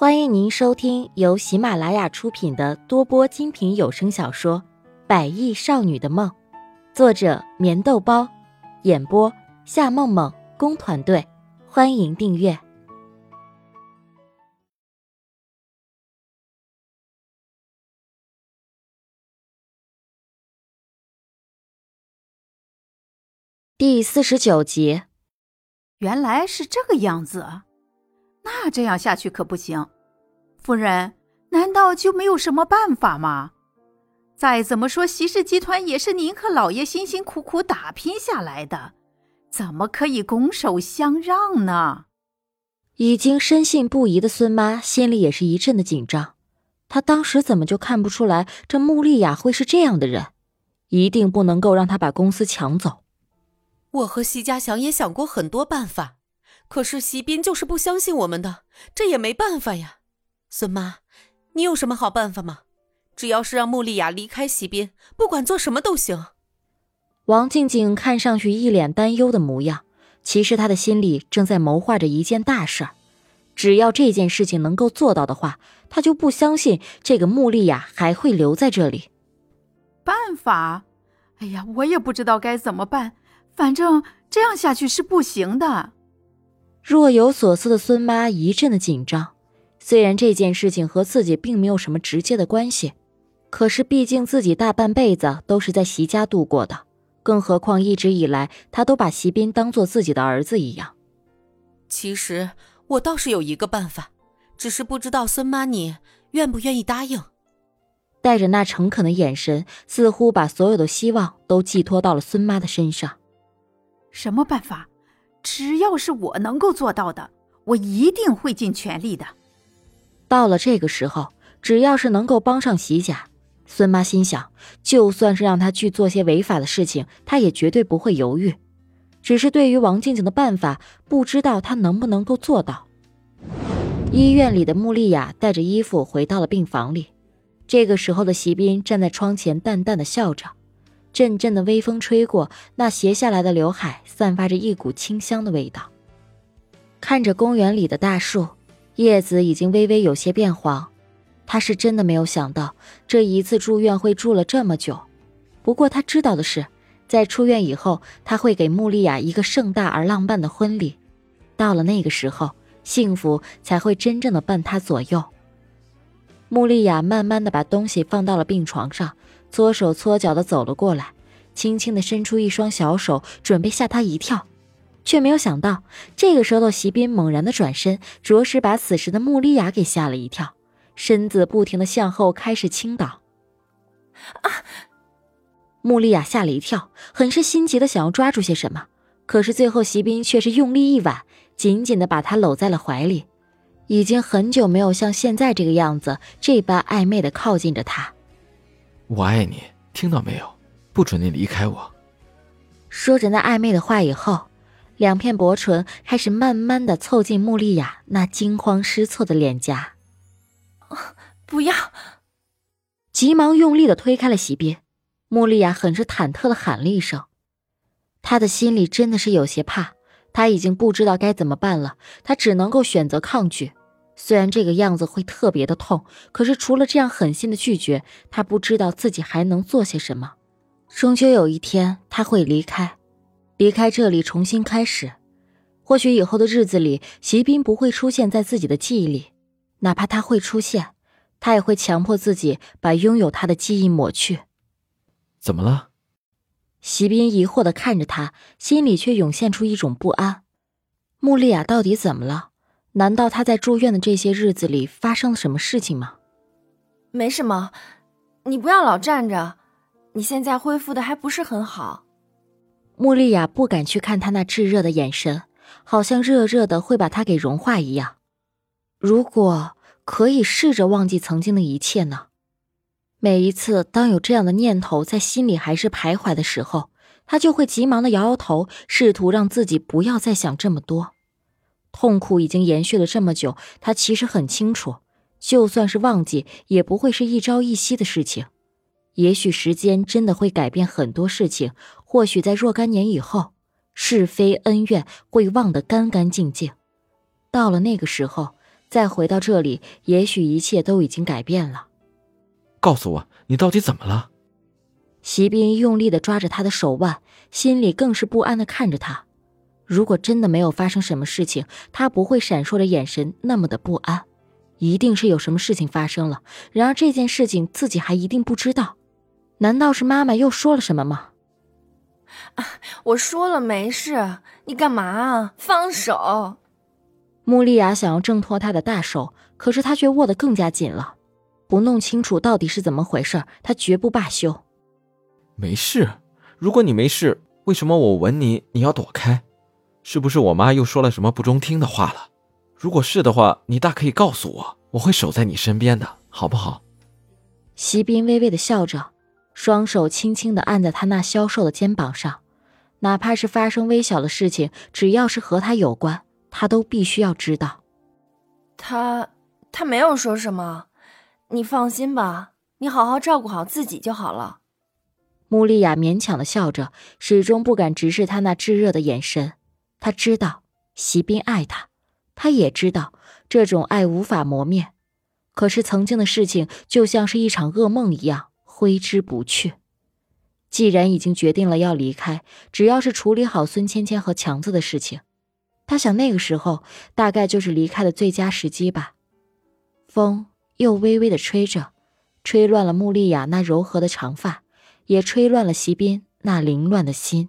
欢迎您收听由喜马拉雅出品的多播精品有声小说《百亿少女的梦》，作者：棉豆包，演播：夏梦梦工团队。欢迎订阅第四十九集。原来是这个样子。那这样下去可不行，夫人，难道就没有什么办法吗？再怎么说，席氏集团也是您和老爷辛辛苦苦打拼下来的，怎么可以拱手相让呢？已经深信不疑的孙妈心里也是一阵的紧张，她当时怎么就看不出来这穆丽雅会是这样的人？一定不能够让她把公司抢走。我和席家祥也想过很多办法。可是席斌就是不相信我们的，这也没办法呀。孙妈，你有什么好办法吗？只要是让穆丽雅离开席斌，不管做什么都行。王静静看上去一脸担忧的模样，其实她的心里正在谋划着一件大事儿。只要这件事情能够做到的话，她就不相信这个穆丽雅还会留在这里。办法？哎呀，我也不知道该怎么办。反正这样下去是不行的。若有所思的孙妈一阵的紧张，虽然这件事情和自己并没有什么直接的关系，可是毕竟自己大半辈子都是在席家度过的，更何况一直以来她都把席斌当做自己的儿子一样。其实我倒是有一个办法，只是不知道孙妈你愿不愿意答应。带着那诚恳的眼神，似乎把所有的希望都寄托到了孙妈的身上。什么办法？只要是我能够做到的，我一定会尽全力的。到了这个时候，只要是能够帮上席家，孙妈心想，就算是让他去做些违法的事情，她也绝对不会犹豫。只是对于王静静的办法，不知道她能不能够做到。医院里的穆丽雅带着衣服回到了病房里，这个时候的席斌站在窗前，淡淡的笑着。阵阵的微风吹过，那斜下来的刘海散发着一股清香的味道。看着公园里的大树，叶子已经微微有些变黄。他是真的没有想到，这一次住院会住了这么久。不过他知道的是，在出院以后，他会给穆丽雅一个盛大而浪漫的婚礼。到了那个时候，幸福才会真正的伴他左右。穆丽雅慢慢的把东西放到了病床上。搓手搓脚的走了过来，轻轻的伸出一双小手，准备吓他一跳，却没有想到，这个时候的席斌猛然的转身，着实把此时的穆丽雅给吓了一跳，身子不停的向后开始倾倒。啊！穆丽雅吓了一跳，很是心急的想要抓住些什么，可是最后席斌却是用力一挽，紧紧的把她搂在了怀里，已经很久没有像现在这个样子这般暧昧的靠近着她。我爱你，听到没有？不准你离开我。说着那暧昧的话以后，两片薄唇开始慢慢的凑近穆丽雅那惊慌失措的脸颊。不要！急忙用力的推开了席边。穆丽雅很是忐忑的喊了一声，她的心里真的是有些怕，她已经不知道该怎么办了，她只能够选择抗拒。虽然这个样子会特别的痛，可是除了这样狠心的拒绝，他不知道自己还能做些什么。终究有一天他会离开，离开这里重新开始。或许以后的日子里，席斌不会出现在自己的记忆里，哪怕他会出现，他也会强迫自己把拥有他的记忆抹去。怎么了？席斌疑惑的看着他，心里却涌现出一种不安。穆丽亚到底怎么了？难道他在住院的这些日子里发生了什么事情吗？没什么，你不要老站着，你现在恢复的还不是很好。穆丽亚不敢去看他那炙热的眼神，好像热热的会把他给融化一样。如果可以试着忘记曾经的一切呢？每一次当有这样的念头在心里还是徘徊的时候，他就会急忙的摇摇头，试图让自己不要再想这么多。痛苦已经延续了这么久，他其实很清楚，就算是忘记，也不会是一朝一夕的事情。也许时间真的会改变很多事情，或许在若干年以后，是非恩怨会忘得干干净净。到了那个时候，再回到这里，也许一切都已经改变了。告诉我，你到底怎么了？席斌用力的抓着他的手腕，心里更是不安的看着他。如果真的没有发生什么事情，他不会闪烁着眼神那么的不安，一定是有什么事情发生了。然而这件事情自己还一定不知道，难道是妈妈又说了什么吗？啊，我说了没事，你干嘛啊？放手！穆丽亚想要挣脱他的大手，可是他却握得更加紧了。不弄清楚到底是怎么回事，他绝不罢休。没事，如果你没事，为什么我吻你你要躲开？是不是我妈又说了什么不中听的话了？如果是的话，你大可以告诉我，我会守在你身边的，好不好？席斌微微的笑着，双手轻轻的按在他那消瘦的肩膀上。哪怕是发生微小的事情，只要是和他有关，他都必须要知道。他他没有说什么。你放心吧，你好好照顾好自己就好了。穆丽亚勉强的笑着，始终不敢直视他那炙热的眼神。他知道席斌爱他，他也知道这种爱无法磨灭。可是曾经的事情就像是一场噩梦一样挥之不去。既然已经决定了要离开，只要是处理好孙芊芊和强子的事情，他想那个时候大概就是离开的最佳时机吧。风。又微微的吹着，吹乱了穆丽雅那柔和的长发，也吹乱了席斌那凌乱的心。